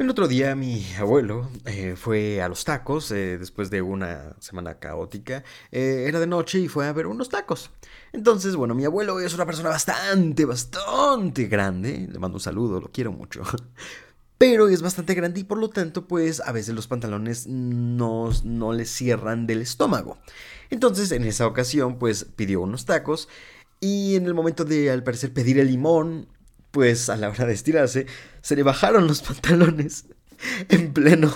El otro día mi abuelo eh, fue a los tacos eh, después de una semana caótica. Eh, era de noche y fue a ver unos tacos. Entonces, bueno, mi abuelo es una persona bastante, bastante grande. Le mando un saludo, lo quiero mucho. Pero es bastante grande y por lo tanto, pues a veces los pantalones no, no le cierran del estómago. Entonces, en esa ocasión, pues pidió unos tacos. Y en el momento de, al parecer, pedir el limón, pues a la hora de estirarse, se le bajaron los pantalones en pleno.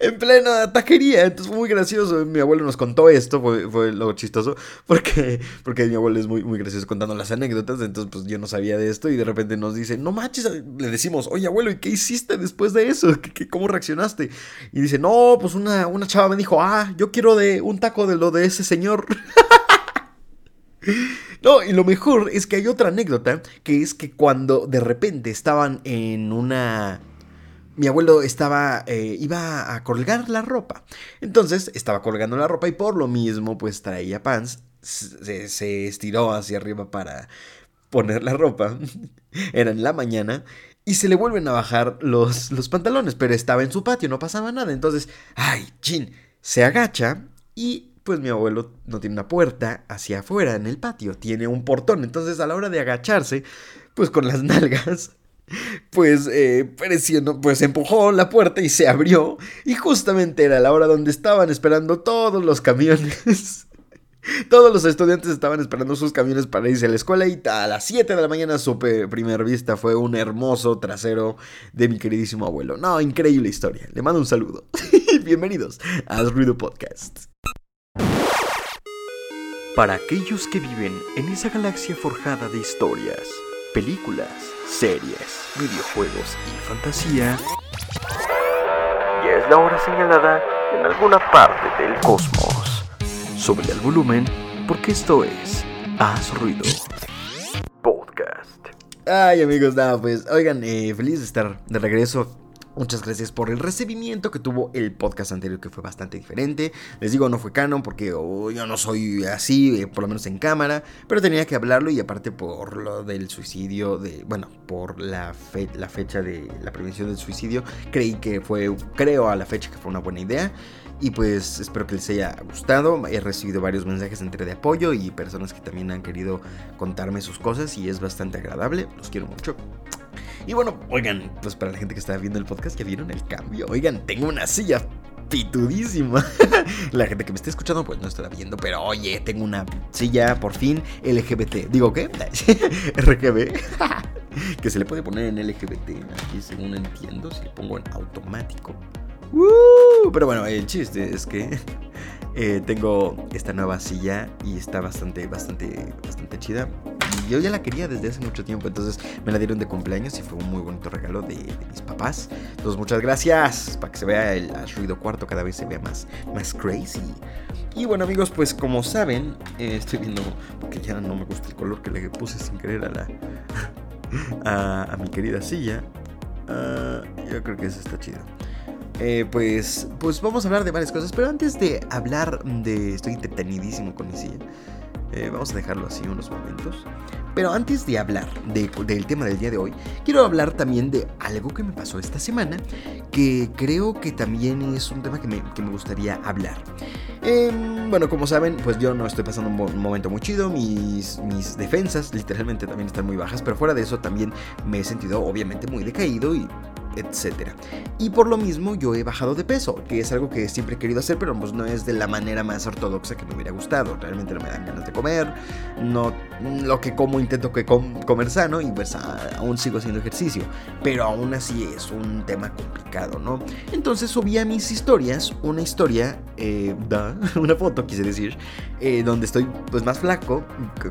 en plena taquería. Entonces fue muy gracioso. Mi abuelo nos contó esto, fue, fue lo chistoso. Porque, porque mi abuelo es muy, muy gracioso contando las anécdotas. Entonces, pues yo no sabía de esto. Y de repente nos dice: No manches. Le decimos: Oye, abuelo, ¿y qué hiciste después de eso? ¿Qué, cómo reaccionaste? Y dice: No, pues una, una chava me dijo: Ah, yo quiero de un taco de lo de ese señor. No, y lo mejor es que hay otra anécdota, que es que cuando de repente estaban en una... Mi abuelo estaba, eh, iba a colgar la ropa. Entonces estaba colgando la ropa y por lo mismo pues traía pants. Se, se estiró hacia arriba para poner la ropa. Era en la mañana. Y se le vuelven a bajar los, los pantalones, pero estaba en su patio, no pasaba nada. Entonces, ay, chin, se agacha y pues mi abuelo no tiene una puerta hacia afuera en el patio, tiene un portón. Entonces a la hora de agacharse, pues con las nalgas, pues eh, presionó, pues empujó la puerta y se abrió. Y justamente era la hora donde estaban esperando todos los camiones. Todos los estudiantes estaban esperando sus camiones para irse a la escuela y a las 7 de la mañana su primer vista fue un hermoso trasero de mi queridísimo abuelo. No, increíble historia. Le mando un saludo. Bienvenidos a Ruido Podcast. Para aquellos que viven en esa galaxia forjada de historias, películas, series, videojuegos y fantasía, ya es la hora señalada en alguna parte del cosmos. Sube el volumen porque esto es Haz Ruido Podcast. Ay amigos, nada, pues oigan, eh, feliz de estar de regreso Muchas gracias por el recibimiento que tuvo el podcast anterior, que fue bastante diferente. Les digo, no fue canon porque oh, yo no soy así, eh, por lo menos en cámara, pero tenía que hablarlo y aparte por lo del suicidio, de, bueno, por la, la fecha de la prevención del suicidio, creí que fue, creo a la fecha que fue una buena idea. Y pues espero que les haya gustado. He recibido varios mensajes entre de apoyo y personas que también han querido contarme sus cosas y es bastante agradable. Los quiero mucho. Y bueno, oigan, pues para la gente que está viendo el podcast, ya vieron el cambio. Oigan, tengo una silla pitudísima. la gente que me está escuchando, pues no estará viendo, pero oye, tengo una silla por fin LGBT. Digo, ¿qué? RGB. que se le puede poner en LGBT. Aquí, según entiendo, si le pongo en automático. pero bueno, el chiste es que eh, tengo esta nueva silla y está bastante, bastante, bastante chida yo ya la quería desde hace mucho tiempo, entonces me la dieron de cumpleaños y fue un muy bonito regalo de, mis papás. Entonces muchas gracias, para que se vea el, ruido cuarto cada vez se vea más, más crazy. Y bueno amigos, pues como saben, eh, estoy viendo, porque ya no me gusta el color que le puse sin querer a la... a, mi querida silla. Ah, yo creo que eso está chido. Eh, pues, pues vamos a hablar de varias cosas, pero antes de hablar de... Estoy entretenidísimo con mi silla. Eh, vamos a dejarlo así unos momentos. Pero antes de hablar del tema del día de hoy, quiero hablar también de algo que me pasó esta semana, que creo que también es un tema que me, gustaría hablar. Em, bueno, como saben, pues yo no estoy pasando un, momento muy chido, mis, mis defensas literalmente también están muy bajas, pero fuera de eso también me he sentido obviamente muy decaído y etcétera. Y por lo mismo yo he bajado de peso, que es algo que siempre he querido hacer, pero pues no es de la manera más ortodoxa que me hubiera gustado. Realmente no me dan ganas de comer, no lo que como intento que comer sano y pues aún sigo haciendo ejercicio, pero aún así es un tema complicado, ¿no? Entonces subí a mis historias una historia, eh, una foto quise decir, eh, donde estoy pues más flaco,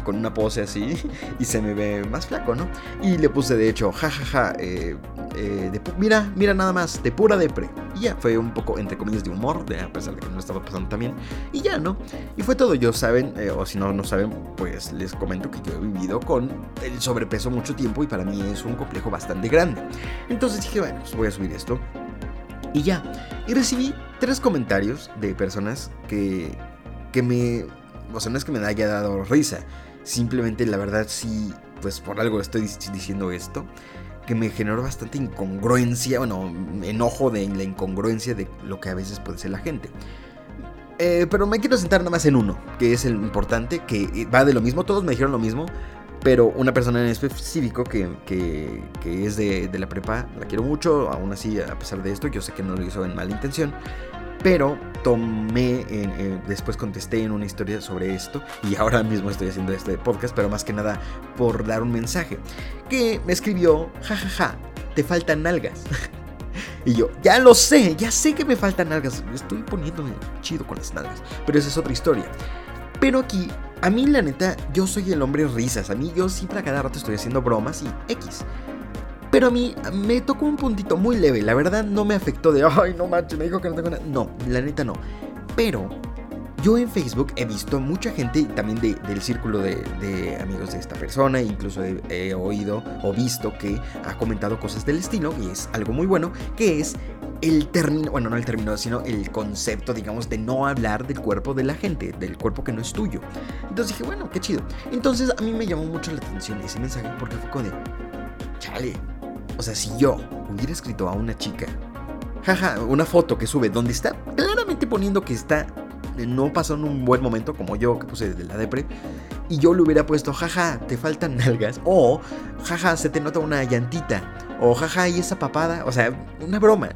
con una pose así, y se me ve más flaco, ¿no? Y le puse de hecho, jajaja, ja, ja, eh, eh, de mira, mira nada más, de pura depre. Y ya, fue un poco, entre comillas, de humor, de, a pesar de que no estaba pasando también. Y ya, ¿no? Y fue todo. Yo saben, eh, o si no, no saben, pues les comento que yo he vivido con el sobrepeso mucho tiempo y para mí es un complejo bastante grande. Entonces dije, bueno, pues voy a subir esto. Y ya. Y recibí tres comentarios de personas que, que me... O sea, no es que me haya dado risa. Simplemente, la verdad, sí, pues por algo estoy diciendo esto que me generó bastante incongruencia, bueno, enojo de la incongruencia de lo que a veces puede ser la gente. Eh, pero me quiero sentar nada más en uno, que es el importante, que va de lo mismo, todos me dijeron lo mismo, pero una persona en específico que, que, es de, la prepa, la quiero mucho, aún así, a pesar de esto, yo sé que no lo hizo en mala intención, pero tomé, después contesté en una historia sobre esto y ahora mismo estoy haciendo este podcast, pero más que nada por dar un mensaje. Que me escribió, jajaja, ja, ja, te faltan nalgas. y yo, ya lo sé, ya sé que me faltan nalgas. Estoy poniéndome chido con las nalgas, pero esa es otra historia. Pero aquí, a mí la neta, yo soy el hombre risas. A mí yo siempre a cada rato estoy haciendo bromas y X. Pero a mí me tocó un puntito muy leve. La verdad no me afectó de, ay, no manches, me dijo que no tengo nada. No, la neta no. Pero yo en Facebook he visto mucha gente, también del círculo de, amigos de esta persona, incluso he, oído o visto que ha comentado cosas del estilo, y es algo muy bueno, que es el término, bueno, no el término, sino el concepto, digamos, de no hablar del cuerpo de la gente, del cuerpo que no es tuyo. Entonces dije, bueno, qué chido. Entonces a mí me llamó mucho la atención ese mensaje porque fue como de, chale, o sea, si yo hubiera escrito a una chica, jaja, una foto que sube donde está claramente poniendo que está no pasó en un buen momento como yo que puse de la depre y yo le hubiera puesto jaja, te faltan nalgas o jaja, se te nota una llantita o jaja, y esa papada, o sea, una broma.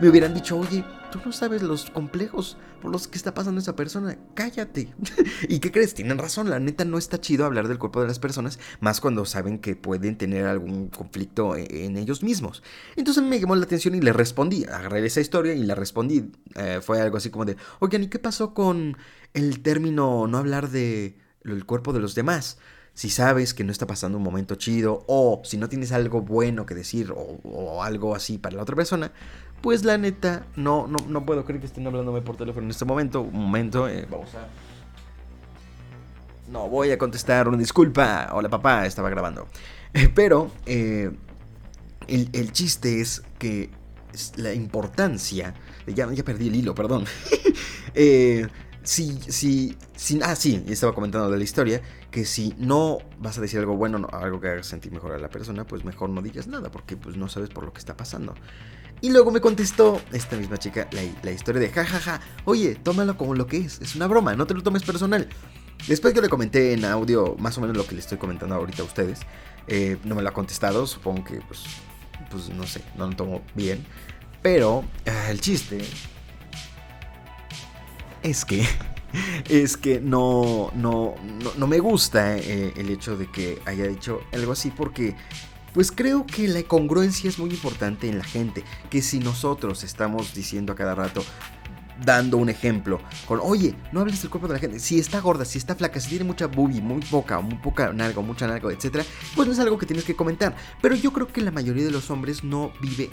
Me hubieran dicho, "Oye, tú no sabes los complejos por los que está pasando esa persona, cállate. ¿Y qué crees? Tienen razón, la neta no está chido hablar del cuerpo de las personas, más cuando saben que pueden tener algún conflicto e-, en ellos mismos. Entonces me llamó la atención y le respondí, agarré esa historia y le respondí. Eh, fue algo así como de, oigan, ¿y qué pasó con el término no hablar de el cuerpo de los demás? si sabes que no está pasando un momento chido o si no tienes algo bueno que decir o, o, algo así para la otra persona, pues la neta, no, no, no puedo creer que estén hablándome por teléfono en este momento. Un momento, eh, vamos a... No, voy a contestar una disculpa. Hola papá, estaba grabando. pero eh, el, chiste es que la importancia... Ya, ya perdí el hilo, perdón. eh, si, si, si, ah, sí, estaba comentando de la historia, que si no vas a decir algo bueno, algo que haga sentir mejor a la persona, pues mejor no digas nada, porque pues no sabes por lo que está pasando. Y luego me contestó esta misma chica la, historia de jajaja, oye, tómalo como lo que es, es una broma, no te lo tomes personal. Después yo le comenté en audio más o menos lo que le estoy comentando ahorita a ustedes. Eh, no me lo ha contestado, supongo que pues, pues no sé, no lo tomo bien. Pero ah, el chiste es que es que no, no, no, me gusta eh, el hecho de que haya dicho algo así porque pues creo que la congruencia es muy importante en la gente, que si nosotros estamos diciendo a cada rato, dando un ejemplo con, oye, no hables del cuerpo de la gente. Si está gorda, si está flaca, si tiene mucha boobie, muy poca, muy poca nalga, mucha nalga, etc., pues no es algo que tienes que comentar. Pero yo creo que la mayoría de los hombres no vive.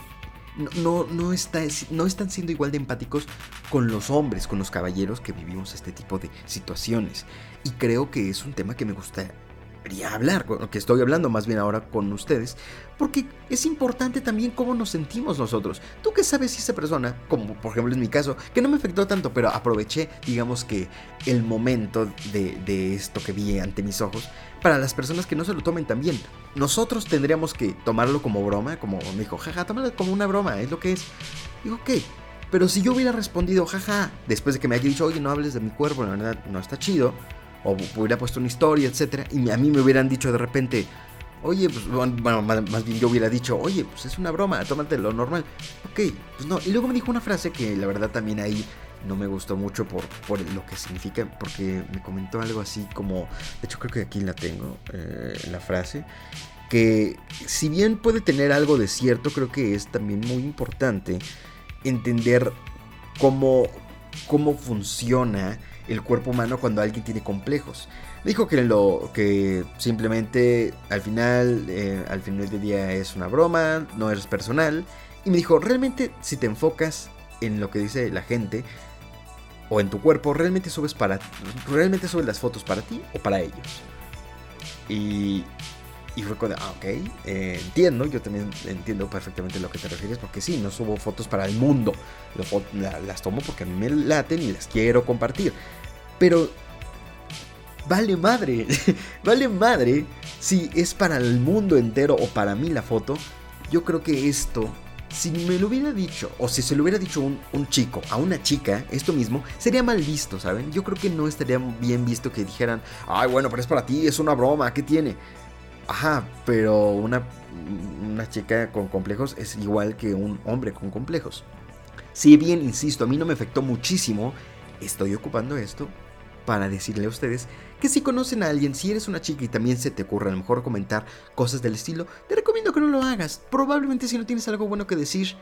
No, no, está, no están siendo igual de empáticos con los hombres, con los caballeros que vivimos este tipo de situaciones. Y creo que es un tema que me gusta quería hablar, que estoy hablando más bien ahora con ustedes, porque es importante también cómo nos sentimos nosotros. Tú qué sabes si esa persona, como por ejemplo en mi caso, que no me afectó tanto, pero aproveché, digamos que el momento de, esto que vi ante mis ojos, para las personas que no se lo tomen tan bien. Nosotros tendríamos que tomarlo como broma, como me dijo, jaja, tómalo como una broma, es lo que es. Digo, ok. Pero si yo hubiera respondido, jaja, después de que me haya dicho, oye, no hables de mi cuerpo, la verdad no está chido, o hubiera puesto una historia, etcétera, y a mí me hubieran dicho de repente, oye, pues bueno, más, bien yo hubiera dicho, oye, pues es una broma, tómate lo normal. Ok, pues no. Y luego me dijo una frase que la verdad también ahí no me gustó mucho por, lo que significa, porque me comentó algo así como, de hecho creo que aquí la tengo, eh, la frase, que si bien puede tener algo de cierto, creo que es también muy importante entender cómo, cómo funciona el cuerpo humano cuando alguien tiene complejos. Dijo que lo que simplemente al final, eh, al final del día es una broma, no es personal. Y me dijo, realmente si te enfocas en lo que dice la gente o en tu cuerpo, realmente subes para, realmente subes las fotos para ti o para ellos. Y, y fue como, ah, ok, eh, entiendo, yo también entiendo perfectamente a lo que te refieres, porque sí, no subo fotos para el mundo, las tomo porque a mí me laten y las quiero compartir. Pero vale madre, vale madre si es para el mundo entero o para mí la foto, yo creo que esto si me lo hubiera dicho, o si se lo hubiera dicho un, un, chico a una chica, esto mismo, sería mal visto, ¿saben? Yo creo que no estaría bien visto que dijeran, ay, bueno, pero es para ti, es una broma, ¿qué tiene? Ajá, pero una, una chica con complejos es igual que un hombre con complejos. Si bien, insisto, a mí no me afectó muchísimo, estoy ocupando esto para decirle a ustedes que si conocen a alguien, si eres una chica y también se te ocurre a lo mejor comentar cosas del estilo, te recomiendo que no lo hagas. Probablemente si no tienes algo bueno que decir,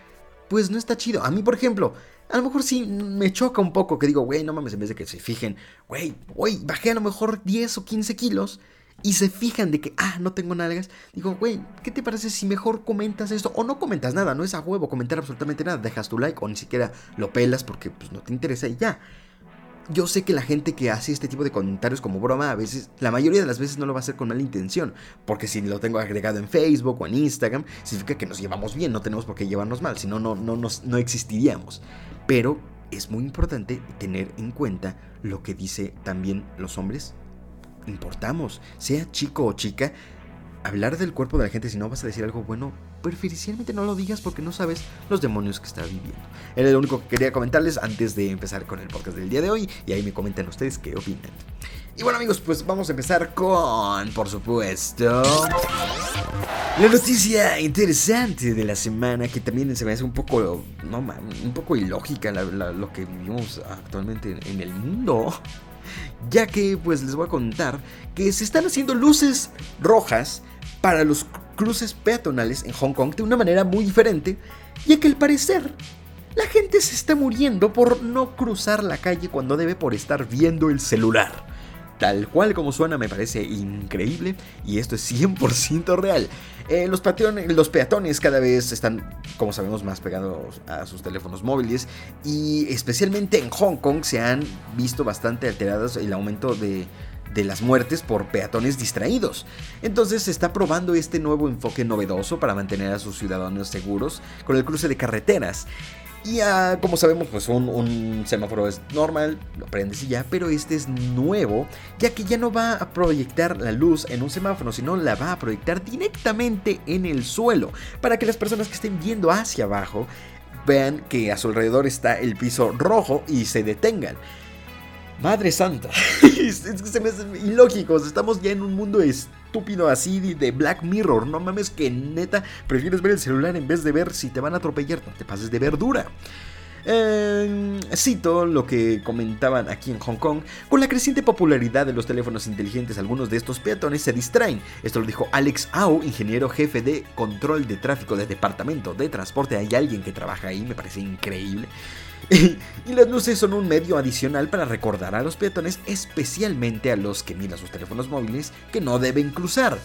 pues no está chido. A mí, por ejemplo, a lo mejor sí me choca un poco que digo, güey, no mames, en vez de que se fijen, güey, güey, bajé a lo mejor 10 o 15 kilos y se fijan de que, ah, no tengo nalgas, digo, güey, ¿qué te parece si mejor comentas esto? O no comentas nada, no es a huevo comentar absolutamente nada, dejas tu like o ni siquiera lo pelas porque pues, no te interesa y ya. Yo sé que la gente que hace este tipo de comentarios como broma, a veces, la mayoría de las veces no lo va a hacer con mala intención, porque si lo tengo agregado en Facebook o en Instagram, significa que nos llevamos bien, no tenemos por qué llevarnos mal, si no, no, no, no existiríamos. Pero es muy importante tener en cuenta lo que dice también los hombres importamos, sea chico o chica, hablar del cuerpo de la gente si no vas a decir algo bueno, preferencialmente no lo digas porque no sabes los demonios que está viviendo. Era lo único que quería comentarles antes de empezar con el podcast del día de hoy y ahí me comentan ustedes qué opinan. Y bueno amigos, pues vamos a empezar con, por supuesto, la noticia interesante de la semana que también se me hace un poco, no un poco ilógica lo que vivimos actualmente en el mundo ya que pues les voy a contar que se están haciendo luces rojas para los cruces peatonales en Hong Kong de una manera muy diferente, ya que al parecer la gente se está muriendo por no cruzar la calle cuando debe por estar viendo el celular. Tal cual como suena me parece increíble y esto es 100% real. Eh, los, los peatones cada vez están, como sabemos, más pegados a sus teléfonos móviles y especialmente en Hong Kong se han visto bastante alterados el aumento de, de las muertes por peatones distraídos. Entonces se está probando este nuevo enfoque novedoso para mantener a sus ciudadanos seguros con el cruce de carreteras. Y como sabemos, pues un, semáforo es normal, lo prendes y ya, pero este es nuevo, ya que ya no va a proyectar la luz en un semáforo, sino la va a proyectar directamente en el suelo, para que las personas que estén viendo hacia abajo vean que a su alrededor está el piso rojo y se detengan. Madre santa, es que se me hace ilógico, estamos ya en un mundo estúpido así de Black Mirror. No mames que neta prefieres ver el celular en vez de ver si te van a atropellar. No te pases de verdura. Eh, cito lo que comentaban aquí en Hong Kong. Con la creciente popularidad de los teléfonos inteligentes, algunos de estos peatones se distraen. Esto lo dijo Alex Au, ingeniero jefe de control de tráfico del departamento de transporte. Hay alguien que trabaja ahí, me parece increíble. y las luces son un medio adicional para recordar a los peatones, especialmente a los que miran sus teléfonos móviles, que no deben cruzar.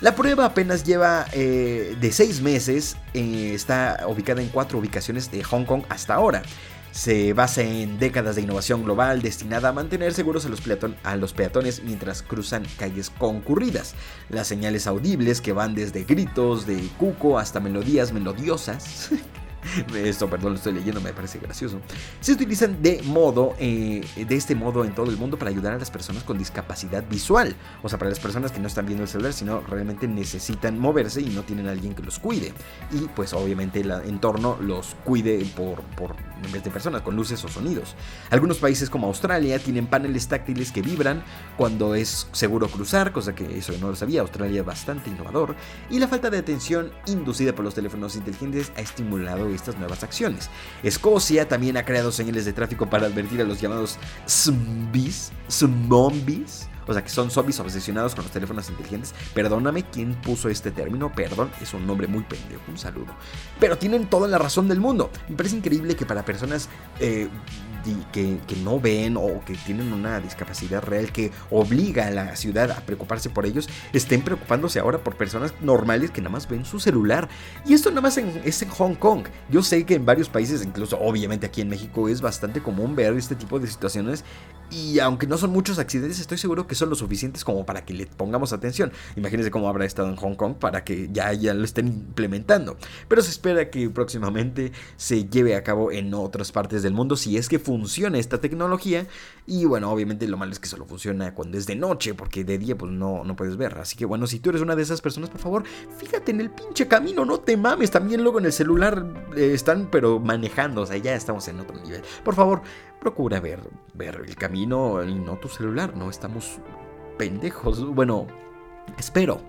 La prueba apenas lleva eh, de seis meses, eh, está ubicada en cuatro ubicaciones de Hong Kong hasta ahora. Se basa en décadas de innovación global destinada a mantener seguros a los, a los, peatones mientras cruzan calles concurridas. Las señales audibles que van desde gritos de cuco hasta melodías melodiosas Esto, perdón, lo estoy leyendo, me parece gracioso. Se utilizan de modo, eh, de este modo en todo el mundo para ayudar a las personas con discapacidad visual. O sea, para las personas que no están viendo el celular, sino realmente necesitan moverse y no tienen a alguien que los cuide. Y pues obviamente el entorno los cuide por, por en vez de personas, con luces o sonidos. Algunos países como Australia tienen paneles táctiles que vibran cuando es seguro cruzar, cosa que eso no lo sabía, Australia es bastante innovador. Y la falta de atención inducida por los teléfonos inteligentes ha estimulado estas nuevas acciones. Escocia también ha creado señales de tráfico para advertir a los llamados zombies, zombies, o sea que son zombies obsesionados con los teléfonos inteligentes. Perdóname quién puso este término, perdón, es un nombre muy pendejo, un saludo. Pero tienen toda la razón del mundo. Me parece increíble que para personas eh, que, no ven o que tienen una discapacidad real que obliga a la ciudad a preocuparse por ellos, estén preocupándose ahora por personas normales que nada más ven su celular. Y esto nada más es en Hong Kong. Yo sé que en varios países, incluso obviamente aquí en México, es bastante común ver este tipo de situaciones Y aunque no son muchos accidentes, estoy seguro que son lo suficientes como para que le pongamos atención. Imagínense cómo habrá estado en Hong Kong para que ya, ya lo estén implementando. Pero se espera que próximamente se lleve a cabo en otras partes del mundo si es que funciona esta tecnología. Y bueno, obviamente lo malo es que solo funciona cuando es de noche, porque de día pues no, no puedes ver. Así que bueno, si tú eres una de esas personas, por favor, fíjate en el pinche camino, no te mames. También luego en el celular eh, están pero manejando, o sea, ya estamos en otro nivel. Por favor, procura ver, ver el camino y no tu celular, no estamos pendejos. Bueno, espero.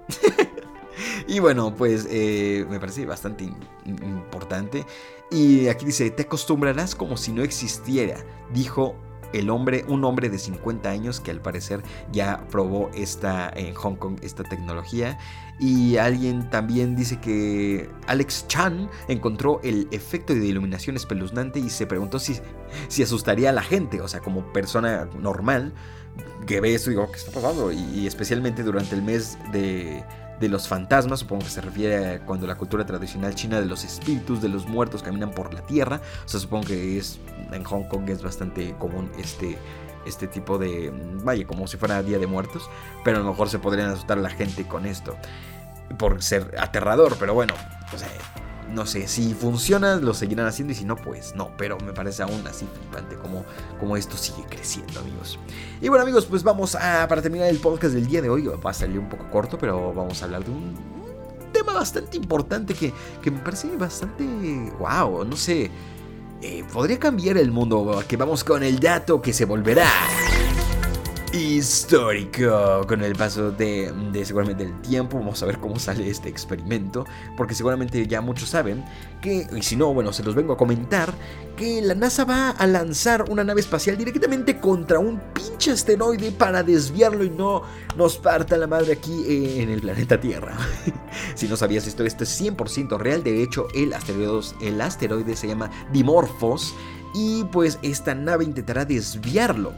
y bueno, pues eh, me parece bastante importante. Y aquí dice, te acostumbrarás como si no existiera, dijo el hombre, un hombre de 50 años que al parecer ya probó esta en Hong Kong esta tecnología y alguien también dice que Alex Chan encontró el efecto de iluminación espeluznante y se preguntó si, si asustaría a la gente, o sea, como persona normal que ve eso y digo, ¿qué está pasando? y especialmente durante el mes de de los fantasmas, supongo que se refiere a cuando la cultura tradicional china de los espíritus de los muertos caminan por la tierra. O sea, supongo que es en Hong Kong es bastante común este este tipo de vaya como si fuera Día de Muertos, pero a lo mejor se podrían asustar a la gente con esto por ser aterrador, pero bueno, o sea, no sé, si funciona lo seguirán haciendo y si no, pues no, pero me parece aún así flipante como, como esto sigue creciendo, amigos. Y bueno, amigos, pues vamos a, para terminar el podcast del día de hoy, va a salir un poco corto, pero vamos a hablar de un, tema bastante importante que, que me parece bastante, wow, no sé, eh, podría cambiar el mundo, que vamos con el dato que se volverá histórico con el paso de, seguramente el tiempo. Vamos a ver cómo sale este experimento, porque seguramente ya muchos saben que, y si no, bueno, se los vengo a comentar, que la NASA va a lanzar una nave espacial directamente contra un pinche asteroide para desviarlo y no nos parta la madre aquí en el planeta Tierra. si no sabías esto, esto es 100% real. De hecho, el asteroide, el asteroide se llama Dimorphos y pues esta nave intentará desviarlo.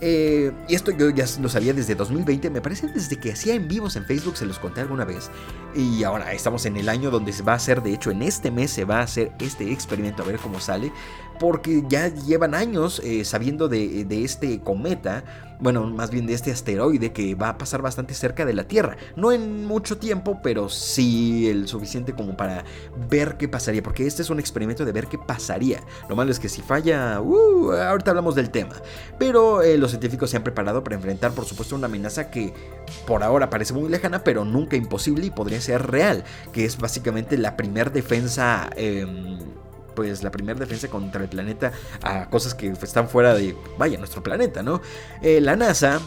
Eh, y esto yo ya lo sabía desde 2020, me parece desde que hacía en vivos en Facebook, se los conté alguna vez. Y ahora estamos en el año donde se va a hacer, de hecho en este mes se va a hacer este experimento a ver cómo sale porque ya llevan años eh, sabiendo de, este cometa, bueno, más bien de este asteroide que va a pasar bastante cerca de la Tierra. No en mucho tiempo, pero sí el suficiente como para ver qué pasaría, porque este es un experimento de ver qué pasaría. Lo malo es que si falla, uh, ahorita hablamos del tema. Pero eh, los científicos se han preparado para enfrentar, por supuesto, una amenaza que por ahora parece muy lejana, pero nunca imposible y podría ser real, que es básicamente la primer defensa... Em, pues la primera defensa contra el planeta a cosas que están fuera de, vaya, nuestro planeta, ¿no? Eh, la NASA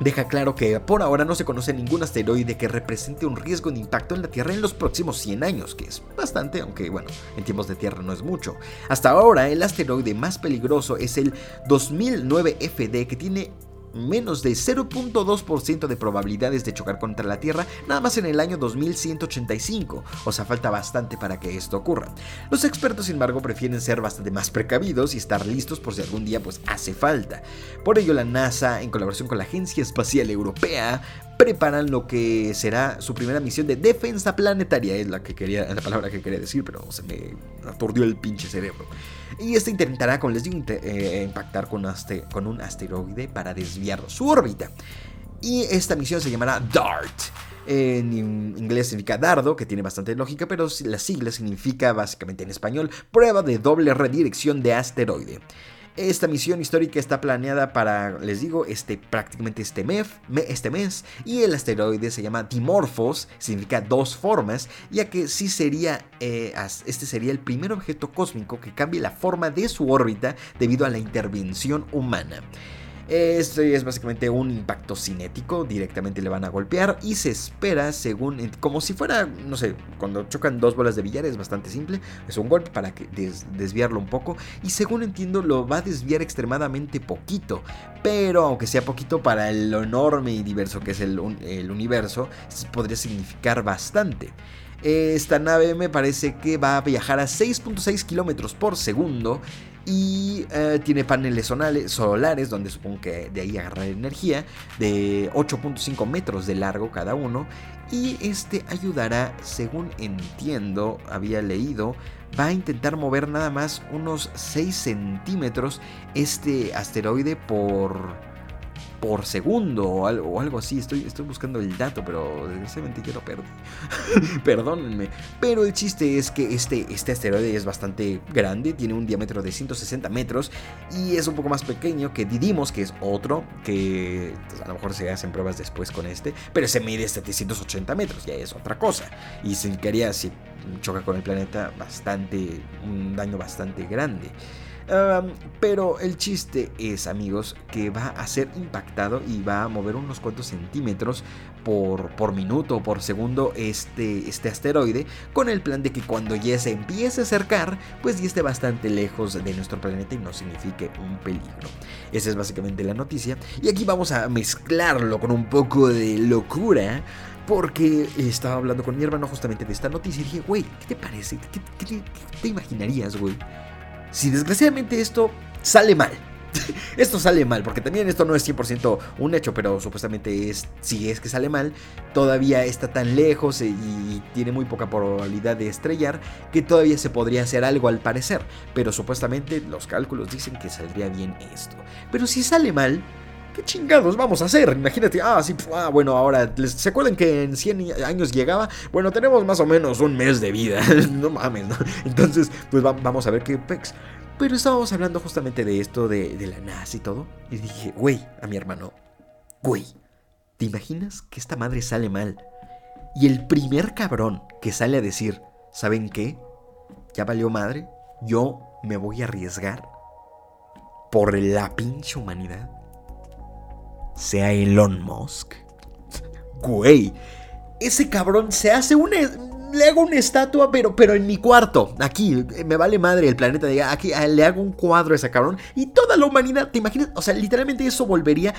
deja claro que por ahora no se conoce ningún asteroide que represente un riesgo de impacto en la Tierra en los próximos 100 años, que es bastante, aunque bueno, en tiempos de Tierra no es mucho. Hasta ahora el asteroide más peligroso es el 2009 FD que tiene menos de 0.2% de probabilidades de chocar contra la Tierra nada más en el año 2185, o sea, falta bastante para que esto ocurra. Los expertos, sin embargo, prefieren ser bastante más precavidos y estar listos por si algún día pues hace falta. Por ello, la NASA, en colaboración con la Agencia Espacial Europea, preparan lo que será su primera misión de defensa planetaria, es la, que quería, la palabra que quería decir, pero se me aturdió el pinche cerebro. Y este intentará, como les eh, impactar con, con un asteroide para desviar su órbita. Y esta misión se llamará DART. En inglés significa dardo, que tiene bastante lógica, pero la sigla significa básicamente en español prueba de doble redirección de asteroide. Esta misión histórica está planeada para, les digo, este, prácticamente este, este mes. Y el asteroide se llama Dimorphos, significa dos formas, ya que sí sería, eh, este sería el primer objeto cósmico que cambie la forma de su órbita debido a la intervención humana. Esto es básicamente un impacto cinético, directamente le van a golpear y se espera según, como si fuera, no sé, cuando chocan dos bolas de billar es bastante simple, es un golpe para desviarlo un poco y según entiendo lo va a desviar extremadamente poquito, pero aunque sea poquito para lo enorme y diverso que es el, el universo, podría significar bastante. Esta nave me parece que va a viajar a 6.6 kilómetros por segundo y eh, tiene paneles solares donde supongo que de ahí agarrar energía de 8.5 metros de largo cada uno y este ayudará según entiendo había leído va a intentar mover nada más unos 6 centímetros este asteroide por por segundo o algo, así. Estoy, estoy buscando el dato, pero desgraciadamente quiero perder. Perdónenme. Pero el chiste es que este, este asteroide es bastante grande, tiene un diámetro de 160 metros y es un poco más pequeño que Didimos, que es otro, que pues, a lo mejor se hacen pruebas después con este, pero se mide 780 metros, ya es otra cosa. Y se quería, si choca con el planeta, bastante, un daño bastante grande pero el chiste es, amigos, que va a ser impactado y va a mover unos cuantos centímetros por, por minuto o por segundo este, este asteroide, con el plan de que cuando ya se empiece a acercar, pues ya esté bastante lejos de nuestro planeta y no signifique un peligro. Esa es básicamente la noticia. Y aquí vamos a mezclarlo con un poco de locura porque estaba hablando con mi hermano justamente de esta noticia y dije, güey, ¿qué te parece? ¿Qué, qué te imaginarías, güey? Si desgraciadamente esto sale mal. esto sale mal, porque también esto no es 100% un hecho, pero supuestamente es, si es que sale mal, todavía está tan lejos y tiene muy poca probabilidad de estrellar que todavía se podría hacer algo al parecer, pero supuestamente los cálculos dicen que saldría bien esto. Pero si sale mal, ¿qué chingados vamos a hacer? Imagínate, ah, sí, ah, bueno, ahora, ¿se acuerdan que en 100 años llegaba? Bueno, tenemos más o menos un mes de vida, no mames, ¿no? Entonces, pues vamos a ver qué pex. Pero estábamos hablando justamente de esto, de, la NASA y todo, y dije, güey, a mi hermano, güey, ¿te imaginas que esta madre sale mal? Y el primer cabrón que sale a decir, ¿saben qué? Ya valió madre, yo me voy a arriesgar por la pinche humanidad sea Elon Musk. Güey, ese cabrón se hace un... Le hago una estatua, pero, pero en mi cuarto. Aquí, me vale madre el planeta. Diga, aquí le hago un cuadro a ese cabrón. Y toda la humanidad, ¿te imaginas? O sea, literalmente eso volvería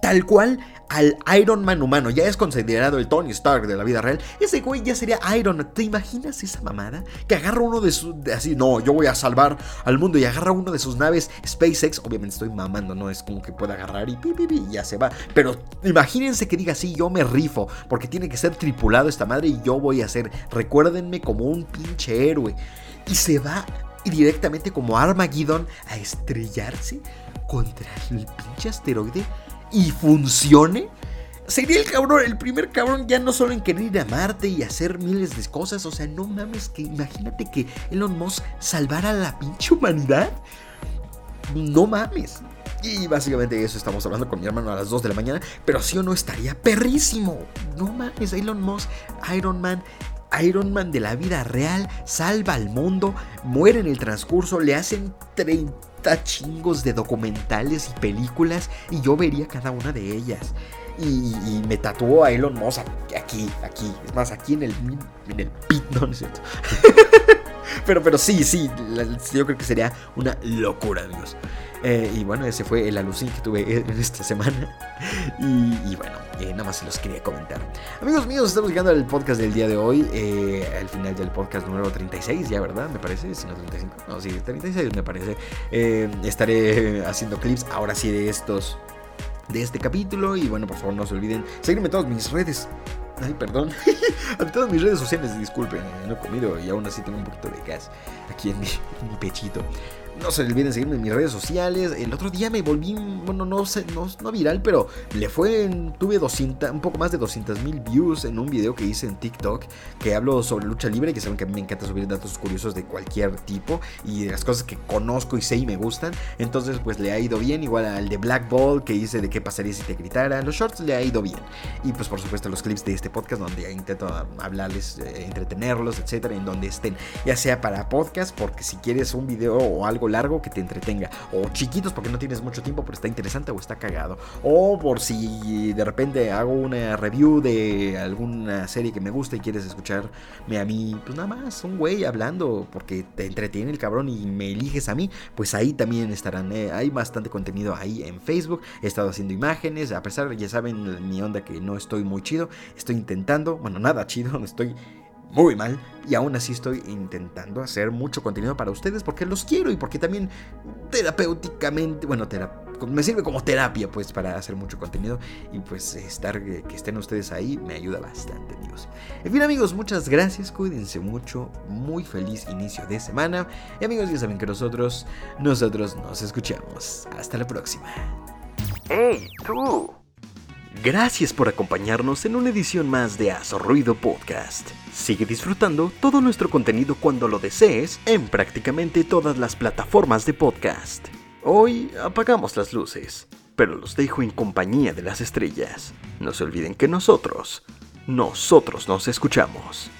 tal cual al Iron Man humano. Ya es considerado el Tony Stark de la vida real. Ese güey ya sería Iron. ¿Te imaginas esa mamada? Que agarra uno de sus. así, no, yo voy a salvar al mundo. Y agarra uno de sus naves SpaceX. Obviamente estoy mamando, no es como que pueda agarrar y pi, pi, pi, ya se va. Pero imagínense que diga así, yo me rifo. Porque tiene que ser tripulado esta madre y yo voy a ser. Recuérdenme como un pinche héroe. Y se va directamente como Armageddon a estrellarse contra el pinche asteroide y funcione, sería el cabrón, el primer cabrón ya no solo en querer ir a Marte y hacer miles de cosas, o sea, no mames que imagínate que Elon Musk salvara a la pinche humanidad. No mames. Y básicamente eso estamos hablando con mi hermano a las 2 de la mañana, pero sí o no estaría perrísimo. No mames, Elon Musk, Iron Man, Iron Man de la vida real salva al mundo, muere en el transcurso, le hacen 30 chingos de documentales y películas y yo vería cada una de ellas. Y, me tatuó a Elon Musk aquí, aquí, es más, aquí en el, en el pit, no, es cierto. pero, pero sí, sí, yo creo que sería una locura, amigos. Eh, y bueno, ese fue el alucín que tuve en esta semana. Y, bueno, eh, nada más se los quería comentar. Amigos míos, estamos llegando al podcast del día de hoy. Eh, al final del podcast número 36, ya, ¿verdad? Me parece. Si no 35. No, sí, 36 me parece. estaré haciendo clips ahora sí de estos. De este capítulo. Y bueno, por favor, no se olviden seguirme en todas mis redes. Ay, perdón. a todas mis redes sociales, disculpen, no he comido y aún así tengo un poquito de gas aquí en mi pechito. No se olviden seguirme en mis redes sociales. El otro día me volví, bueno, no sé, no, no viral, pero le fue, tuve 200, un poco más de 200 mil views en un video que hice en TikTok que hablo sobre lucha libre, que saben que a mí me encanta subir datos curiosos de cualquier tipo y de las cosas que conozco y sé y me gustan. Entonces, pues le ha ido bien. Igual al de Black Ball que hice de qué pasaría si te gritara. Los shorts le ha ido bien. Y pues por supuesto los clips de este podcast donde intento hablarles, eh, entretenerlos, etcétera, en donde estén. Ya sea para podcast, porque si quieres un video o algo largo que te entretenga. O chiquitos porque no tienes mucho tiempo pero está interesante o está cagado. O por si de repente hago una review de alguna serie que me gusta y quieres escucharme a mí, pues nada más, un güey hablando porque te entretiene el cabrón y me eliges a mí, pues ahí también estarán. Eh, hay bastante contenido ahí en Facebook. He estado haciendo imágenes, a pesar, ya saben mi onda que no estoy muy chido. Estoy intentando, bueno, nada chido, estoy muy mal y aún así estoy intentando hacer mucho contenido para ustedes porque los quiero y porque también terapéuticamente, bueno, me sirve como terapia, pues, para hacer mucho contenido. Y pues estar, que estén ustedes ahí me ayuda bastante, amigos. En fin, amigos, muchas gracias. Cuídense mucho. Muy feliz inicio de semana. Y amigos, ya saben que nosotros, nosotros nos escuchamos. Hasta la próxima. ¡Hey, tú! Gracias por acompañarnos en una edición más de Aso Ruido Podcast. Sigue disfrutando todo nuestro contenido cuando lo desees en prácticamente todas las plataformas de podcast. Hoy apagamos las luces, pero los dejo en compañía de las estrellas. No se olviden que nosotros, nosotros nos escuchamos.